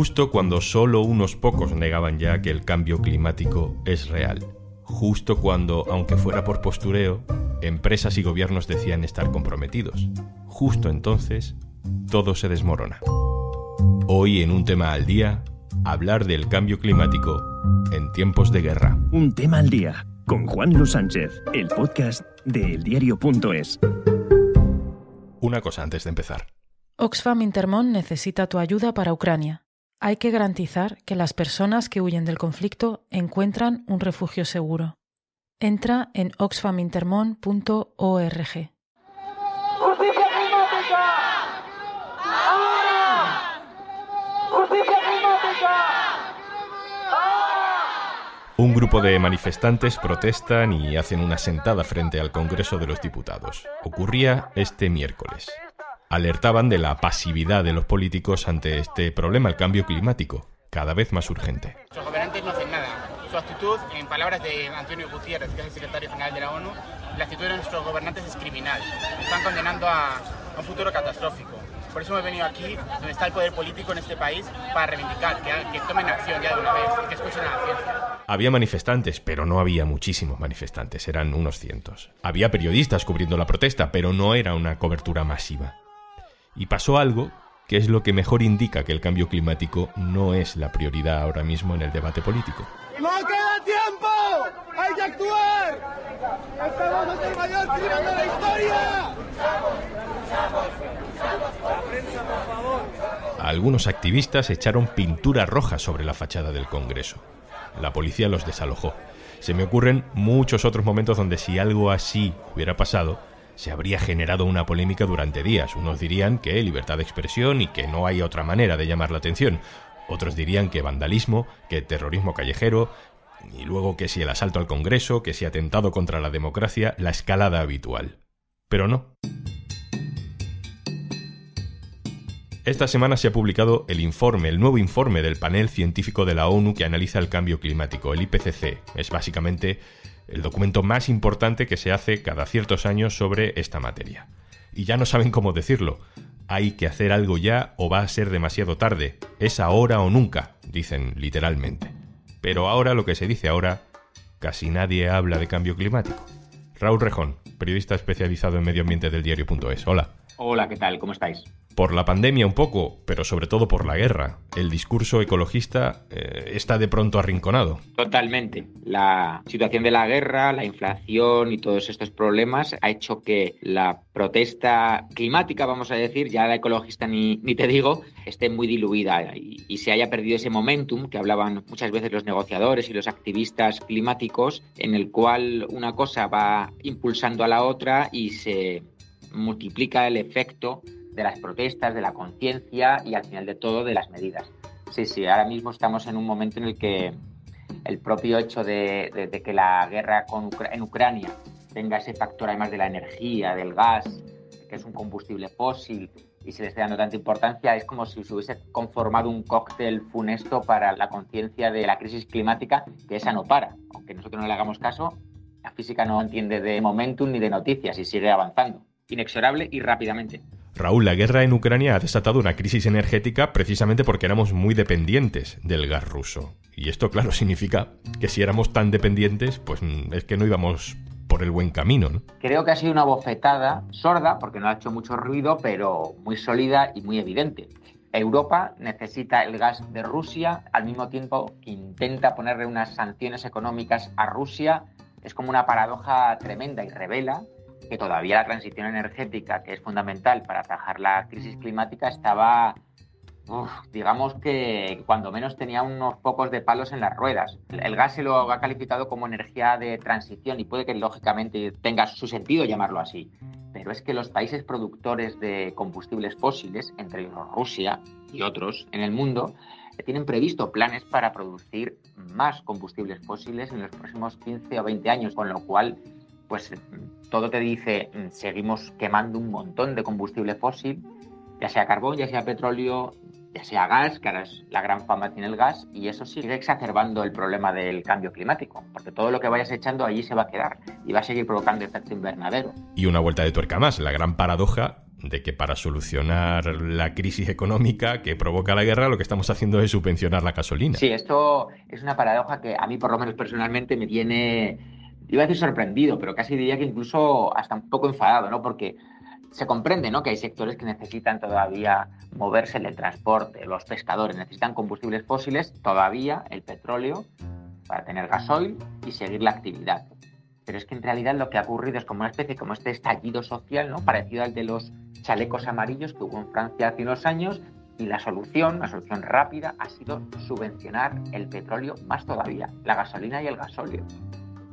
Justo cuando solo unos pocos negaban ya que el cambio climático es real. Justo cuando, aunque fuera por postureo, empresas y gobiernos decían estar comprometidos. Justo entonces, todo se desmorona. Hoy en un tema al día, hablar del cambio climático en tiempos de guerra. Un tema al día con Juan Luis Sánchez, el podcast de eldiario.es. Una cosa antes de empezar. Oxfam Intermón necesita tu ayuda para Ucrania. Hay que garantizar que las personas que huyen del conflicto encuentran un refugio seguro. Entra en oxfamintermon.org. ¡Justicia climática! ¡Ahora! ¡Justicia climática! Un grupo de manifestantes protestan y hacen una sentada frente al Congreso de los Diputados. Ocurría este miércoles. Alertaban de la pasividad de los políticos ante este problema, el cambio climático, cada vez más urgente. Los gobernantes no hacen nada. Su actitud, en palabras de Antonio Gutiérrez, que es el secretario general de la ONU, la actitud de nuestros gobernantes es criminal. Están condenando a, a un futuro catastrófico. Por eso hemos venido aquí, donde está el poder político en este país, para reivindicar que, que tomen acción ya de una vez, que escuchen a la ciencia. Había manifestantes, pero no había muchísimos manifestantes, eran unos cientos. Había periodistas cubriendo la protesta, pero no era una cobertura masiva. Y pasó algo que es lo que mejor indica que el cambio climático no es la prioridad ahora mismo en el debate político. ¡No queda tiempo! ¡Hay que actuar! ¡Estamos ante el mayor crimen de la historia! Algunos activistas echaron pintura roja sobre la fachada del Congreso. La policía los desalojó. Se me ocurren muchos otros momentos donde si algo así hubiera pasado, se habría generado una polémica durante días. Unos dirían que libertad de expresión y que no hay otra manera de llamar la atención. Otros dirían que vandalismo, que terrorismo callejero, y luego que si el asalto al Congreso, que si atentado contra la democracia, la escalada habitual. Pero no. Esta semana se ha publicado el informe, el nuevo informe del panel científico de la ONU que analiza el cambio climático, el IPCC. Es básicamente el documento más importante que se hace cada ciertos años sobre esta materia. Y ya no saben cómo decirlo. Hay que hacer algo ya o va a ser demasiado tarde. Es ahora o nunca, dicen literalmente. Pero ahora lo que se dice ahora, casi nadie habla de cambio climático. Raúl Rejón, periodista especializado en medio ambiente del diario.es. Hola. Hola, ¿qué tal? ¿Cómo estáis? Por la pandemia un poco, pero sobre todo por la guerra. El discurso ecologista eh, está de pronto arrinconado. Totalmente. La situación de la guerra, la inflación y todos estos problemas ha hecho que la protesta climática, vamos a decir, ya la ecologista ni, ni te digo, esté muy diluida y, y se haya perdido ese momentum que hablaban muchas veces los negociadores y los activistas climáticos, en el cual una cosa va impulsando a la otra y se multiplica el efecto de las protestas, de la conciencia y al final de todo de las medidas. Sí, sí, ahora mismo estamos en un momento en el que el propio hecho de, que la guerra en Ucrania tenga ese factor además de la energía, del gas, que es un combustible fósil y se le esté dando tanta importancia, es como si se hubiese conformado un cóctel funesto para la conciencia de la crisis climática, que esa no para. Aunque nosotros no le hagamos caso, la física no entiende de momentum ni de noticias y sigue avanzando, inexorable y rápidamente. Raúl, la guerra en Ucrania ha desatado una crisis energética precisamente porque éramos muy dependientes del gas ruso. Y esto, claro, significa que si éramos tan dependientes, pues es que no íbamos por el buen camino. ¿no? Creo que ha sido una bofetada sorda, porque no ha hecho mucho ruido, pero muy sólida y muy evidente. Europa necesita el gas de Rusia al mismo tiempo que intenta ponerle unas sanciones económicas a Rusia. Es como una paradoja tremenda y revela que todavía la transición energética, que es fundamental para atajar la crisis climática, estaba, uf, digamos que cuando menos tenía unos pocos de palos en las ruedas. El gas se lo ha calificado como energía de transición y puede que lógicamente tenga su sentido llamarlo así. Pero es que los países productores de combustibles fósiles, entre ellos Rusia y otros en el mundo, tienen previsto planes para producir más combustibles fósiles en los próximos 15 o 20 años, con lo cual pues todo te dice, seguimos quemando un montón de combustible fósil, ya sea carbón, ya sea petróleo, ya sea gas, que ahora es la gran fama tiene el gas, y eso sigue exacerbando el problema del cambio climático, porque todo lo que vayas echando allí se va a quedar y va a seguir provocando efecto invernadero. Y una vuelta de tuerca más, la gran paradoja de que para solucionar la crisis económica que provoca la guerra lo que estamos haciendo es subvencionar la gasolina. Sí, esto es una paradoja que a mí por lo menos personalmente me tiene, iba a decir sorprendido, pero casi diría que incluso hasta un poco enfadado, ¿no? Porque se comprende ¿no? que hay sectores que necesitan todavía moverse en el transporte, los pescadores necesitan combustibles fósiles, todavía el petróleo, para tener gasoil y seguir la actividad. Pero es que en realidad lo que ha ocurrido es como una especie, como este estallido social, ¿no? parecido al de los chalecos amarillos que hubo en Francia hace unos años, y la solución, la solución rápida, ha sido subvencionar el petróleo más todavía, la gasolina y el gasóleo.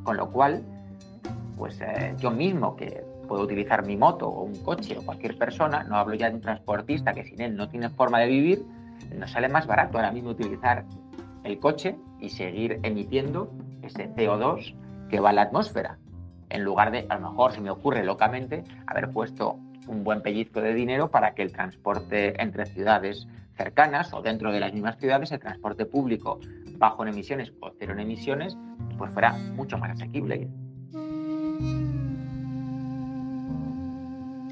Con lo cual, pues eh, yo mismo que puedo utilizar mi moto o un coche o cualquier persona, no hablo ya de un transportista que sin él no tiene forma de vivir, nos sale más barato ahora mismo utilizar el coche y seguir emitiendo ese CO2 que va a la atmósfera. En lugar de, a lo mejor, se me ocurre locamente, haber puesto un buen pellizco de dinero para que el transporte entre ciudades cercanas o dentro de las mismas ciudades, el transporte público bajo en emisiones o cero en emisiones, pues fuera mucho más asequible.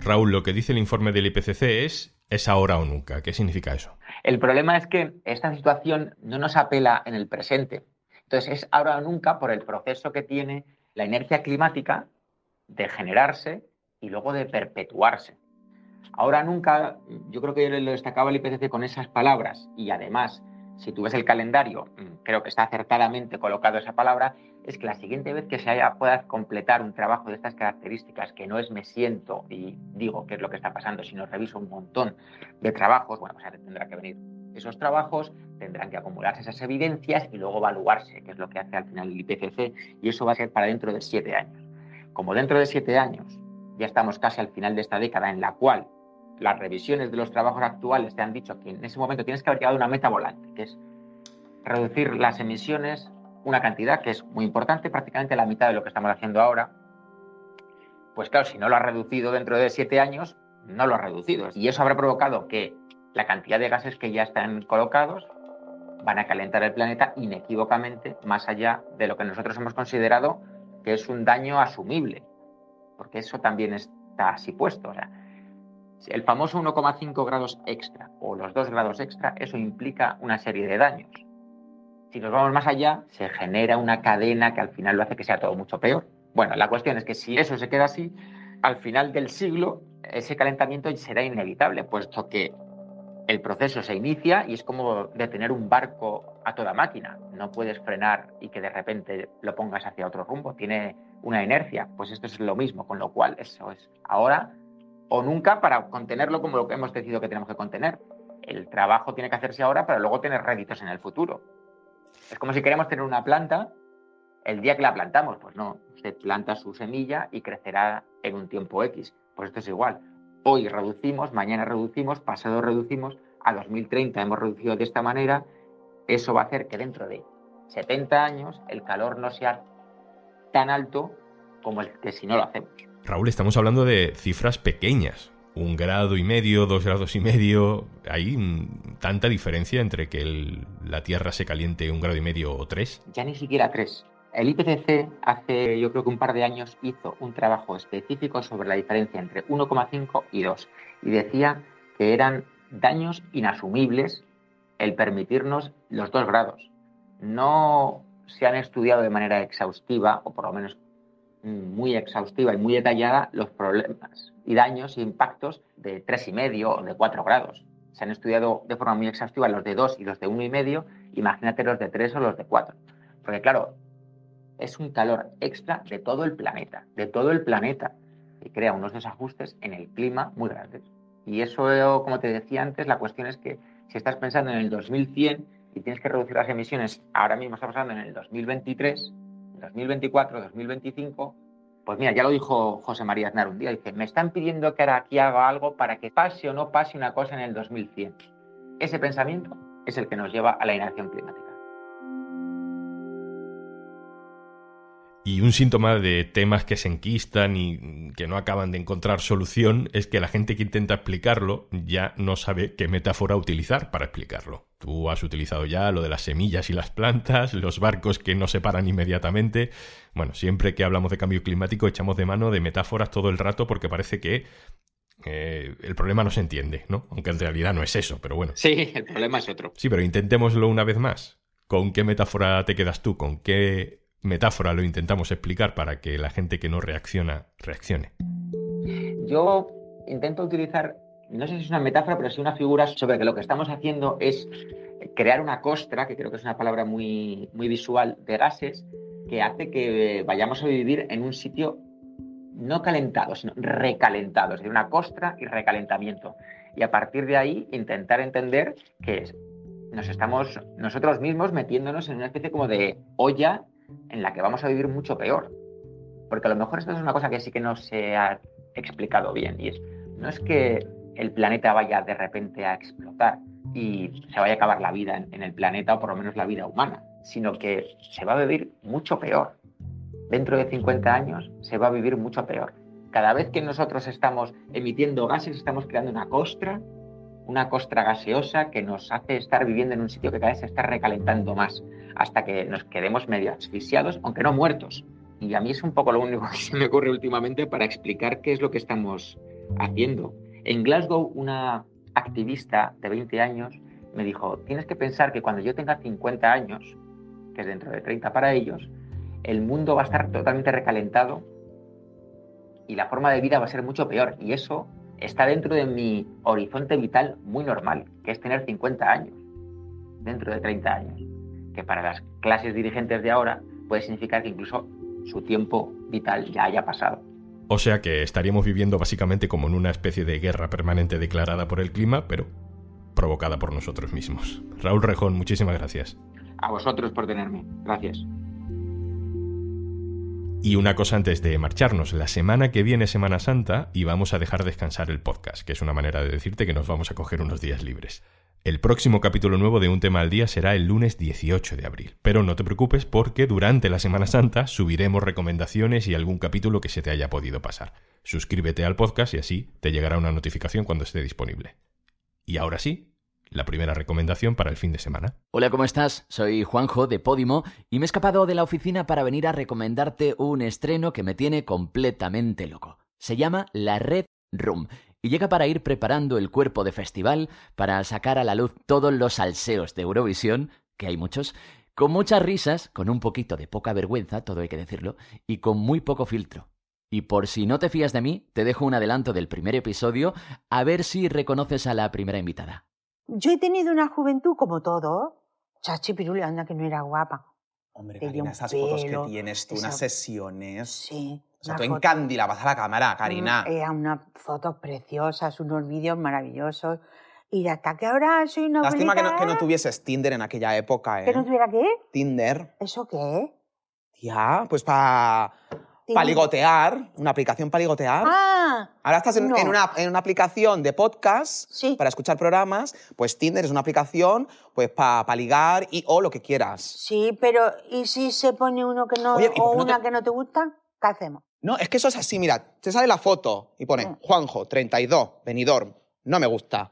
Raúl, lo que dice el informe del IPCC es es ahora o nunca. ¿Qué significa eso? El problema es que esta situación no nos apela en el presente. Entonces es ahora o nunca por el proceso que tiene la inercia climática de generarse y luego de perpetuarse. Ahora nunca, yo creo que lo destacaba el IPCC con esas palabras y además, si tú ves el calendario, creo que está acertadamente colocado esa palabra, es que la siguiente vez que se haya, pueda completar un trabajo de estas características, que no es me siento y digo qué es lo que está pasando, sino reviso un montón de trabajos, bueno, pues tendrá que venir esos trabajos, tendrán que acumularse esas evidencias y luego evaluarse, que es lo que hace al final el IPCC, y eso va a ser para dentro de siete años. Como dentro de siete años ya estamos casi al final de esta década en la cual las revisiones de los trabajos actuales te han dicho que en ese momento tienes que haber llegado a una meta volante, que es reducir las emisiones una cantidad que es muy importante, prácticamente la mitad de lo que estamos haciendo ahora, pues claro, si no lo ha reducido dentro de siete años, no lo ha reducido. Y eso habrá provocado que la cantidad de gases que ya están colocados van a calentar el planeta inequívocamente más allá de lo que nosotros hemos considerado que es un daño asumible, porque eso también está así puesto. O sea, el famoso 1,5 grados extra o los 2 grados extra, eso implica una serie de daños si nos vamos más allá, se genera una cadena que al final lo hace que sea todo mucho peor. Bueno, la cuestión es que si eso se queda así, al final del siglo ese calentamiento será inevitable, puesto que el proceso se inicia y es como detener un barco a toda máquina. No puedes frenar y que de repente lo pongas hacia otro rumbo, tiene una inercia. Pues esto es lo mismo, con lo cual eso es ahora o nunca para contenerlo como lo que hemos decidido que tenemos que contener. El trabajo tiene que hacerse ahora para luego tener réditos en el futuro. Es como si queremos tener una planta el día que la plantamos. Pues no, usted planta su semilla y crecerá en un tiempo X. Pues esto es igual. Hoy reducimos, mañana reducimos, pasado reducimos, a 2030 hemos reducido de esta manera. Eso va a hacer que dentro de 70 años el calor no sea tan alto como el que si no lo hacemos. Raúl, estamos hablando de cifras pequeñas un grado y medio, dos grados y medio, hay tanta diferencia entre que la Tierra se caliente un grado y medio o tres. Ya ni siquiera tres. El IPCC hace, yo creo que un par de años, hizo un trabajo específico sobre la diferencia entre 1,5 y 2 y decía que eran daños inasumibles el permitirnos los dos grados. No se han estudiado de manera exhaustiva, o por lo menos muy exhaustiva y muy detallada, los problemas y daños y impactos de tres y medio o de 4 grados. Se han estudiado de forma muy exhaustiva los de 2 y los de uno y medio, imagínate los de 3 o los de 4. Porque claro, es un calor extra de todo el planeta, de todo el planeta, y crea unos desajustes en el clima muy grandes. Y eso, como te decía antes, la cuestión es que si estás pensando en el 2100 y tienes que reducir las emisiones, ahora mismo estamos hablando en el 2023, 2024, 2025, pues mira, ya lo dijo José María Aznar un día, dice, me están pidiendo que ahora aquí haga algo para que pase o no pase una cosa en el 2100. Ese pensamiento es el que nos lleva a la inacción climática. Y un síntoma de temas que se enquistan y que no acaban de encontrar solución es que la gente que intenta explicarlo ya no sabe qué metáfora utilizar para explicarlo. Tú has utilizado ya lo de las semillas y las plantas, los barcos que no se paran inmediatamente. Bueno, siempre que hablamos de cambio climático echamos de mano de metáforas todo el rato porque parece que Eh, el problema no se entiende, ¿no? Aunque en realidad no es eso, pero bueno. Sí, el problema es otro. Sí, pero intentémoslo una vez más. ¿Con qué metáfora te quedas tú? ¿Con qué metáfora lo intentamos explicar para que la gente que no reacciona reaccione? Yo intento utilizar, no sé si es una metáfora, pero sí una figura sobre que lo que estamos haciendo es crear una costra, que creo que es una palabra muy, muy visual, de gases, que hace que vayamos a vivir en un sitio no calentado, sino recalentado, es decir, una costra y recalentamiento. Y a partir de ahí intentar entender que nos estamos nosotros mismos metiéndonos en una especie como de olla en la que vamos a vivir mucho peor. Porque a lo mejor esto es una cosa que sí que no se ha explicado bien y es, no es que el planeta vaya de repente a explotar y se vaya a acabar la vida en, en el planeta o por lo menos la vida humana, sino que se va a vivir mucho peor. Dentro de 50 años se va a vivir mucho peor. Cada vez que nosotros estamos emitiendo gases, estamos creando una costra, una costra gaseosa que nos hace estar viviendo en un sitio que cada vez se está recalentando más, hasta que nos quedemos medio asfixiados, aunque no muertos. Y a mí es un poco lo único que se me ocurre últimamente para explicar qué es lo que estamos haciendo. En Glasgow, una activista de 20 años me dijo, tienes que pensar que cuando yo tenga 50 años, que es dentro de 30 para ellos, el mundo va a estar totalmente recalentado y la forma de vida va a ser mucho peor. Y eso está dentro de mi horizonte vital muy normal, que es tener 50 años, dentro de 30 años. Que para las clases dirigentes de ahora puede significar que incluso su tiempo vital ya haya pasado. O sea que estaríamos viviendo básicamente como en una especie de guerra permanente declarada por el clima, pero provocada por nosotros mismos. Raúl Rejón, muchísimas gracias. A vosotros por tenerme. Gracias. Y una cosa antes de marcharnos, la semana que viene Semana Santa y vamos a dejar descansar el podcast, que es una manera de decirte que nos vamos a coger unos días libres. El próximo capítulo nuevo de Un tema al día será el lunes 18 de abril, pero no te preocupes porque durante la Semana Santa subiremos recomendaciones y algún capítulo que se te haya podido pasar. Suscríbete al podcast y así te llegará una notificación cuando esté disponible. Y ahora sí, la primera recomendación para el fin de semana. Hola, ¿cómo estás? Soy Juanjo de Podimo y me he escapado de la oficina para venir a recomendarte un estreno que me tiene completamente loco. Se llama La Red Room y llega para ir preparando el cuerpo de festival para sacar a la luz todos los salseos de Eurovisión, que hay muchos, con muchas risas, con un poquito de poca vergüenza, todo hay que decirlo, y con muy poco filtro. Y por si no te fías de mí, te dejo un adelanto del primer episodio a ver si reconoces a la primera invitada. Yo he tenido una juventud como todo. Chachi Piruli, anda que no era guapa. Hombre, Tenía Karina, esas fotos que pelo, tienes tú, esa- unas sesiones. Sí. O sea, tú foto- encandilabas a la cámara, Karina. Mm, Eran unas fotos preciosas, unos vídeos maravillosos. Y hasta que ahora soy una Lástima que no, que no tuvieses Tinder en aquella época, ¿eh? ¿Que no tuviera qué? Tinder. ¿Eso qué? Ya, pues para Tinder. ligotear, una aplicación para ligotear. Ah, Ahora estás en, no. en una, en una aplicación de podcast Sí. para escuchar programas, pues Tinder es una aplicación pues para ligar y o lo que quieras. sí, pero ¿y si se pone uno que no, Oye, ¿y por o no una te- que no te gusta? ¿Qué hacemos? No, es que eso es así, mira, te sale la foto y pone Mm. Juanjo, 32, venidor, no me gusta.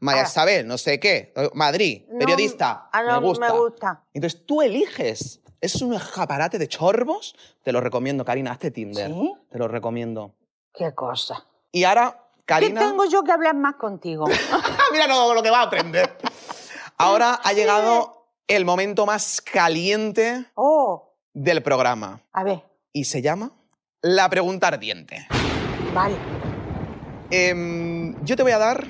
María Ah. Isabel, no sé qué, eh, Madrid, No, periodista, ah, no, me gusta. me gusta. Entonces tú eliges. Es un escaparate de chorbos. Te lo recomiendo, Karina, hazte Tinder. ¿Sí? Te lo recomiendo. ¿Qué cosa? Y ahora, Karina... ¿Qué tengo yo que hablar más contigo? Mira lo, lo que va a aprender. Ahora ha llegado el momento más caliente oh, del programa. a ver, Y se llama La Pregunta Ardiente. vale. Em, yo te voy a dar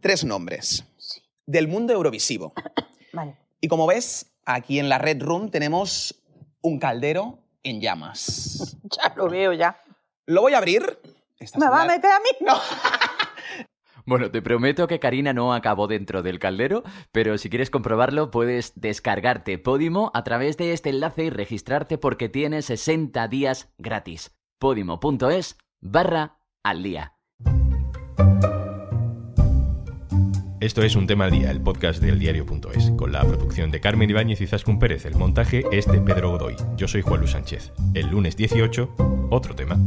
tres nombres Sí, del mundo eurovisivo. vale. Y como ves, aquí en la Red Room tenemos un caldero en llamas. Ya lo veo ya. Lo voy a abrir. Esta ¿Me va a meter a mí? No. Bueno, te prometo que Karina no acabó dentro del caldero, pero si quieres comprobarlo puedes descargarte Podimo a través de este enlace y registrarte porque tienes 60 días gratis. podimo.es barra al día. Esto es Un tema al día, el podcast del diario.es, con la producción de Carmen Ibáñez y Zascun Pérez. El montaje es de Pedro Godoy. Yo soy Juan Luis Sánchez. El lunes 18, otro tema.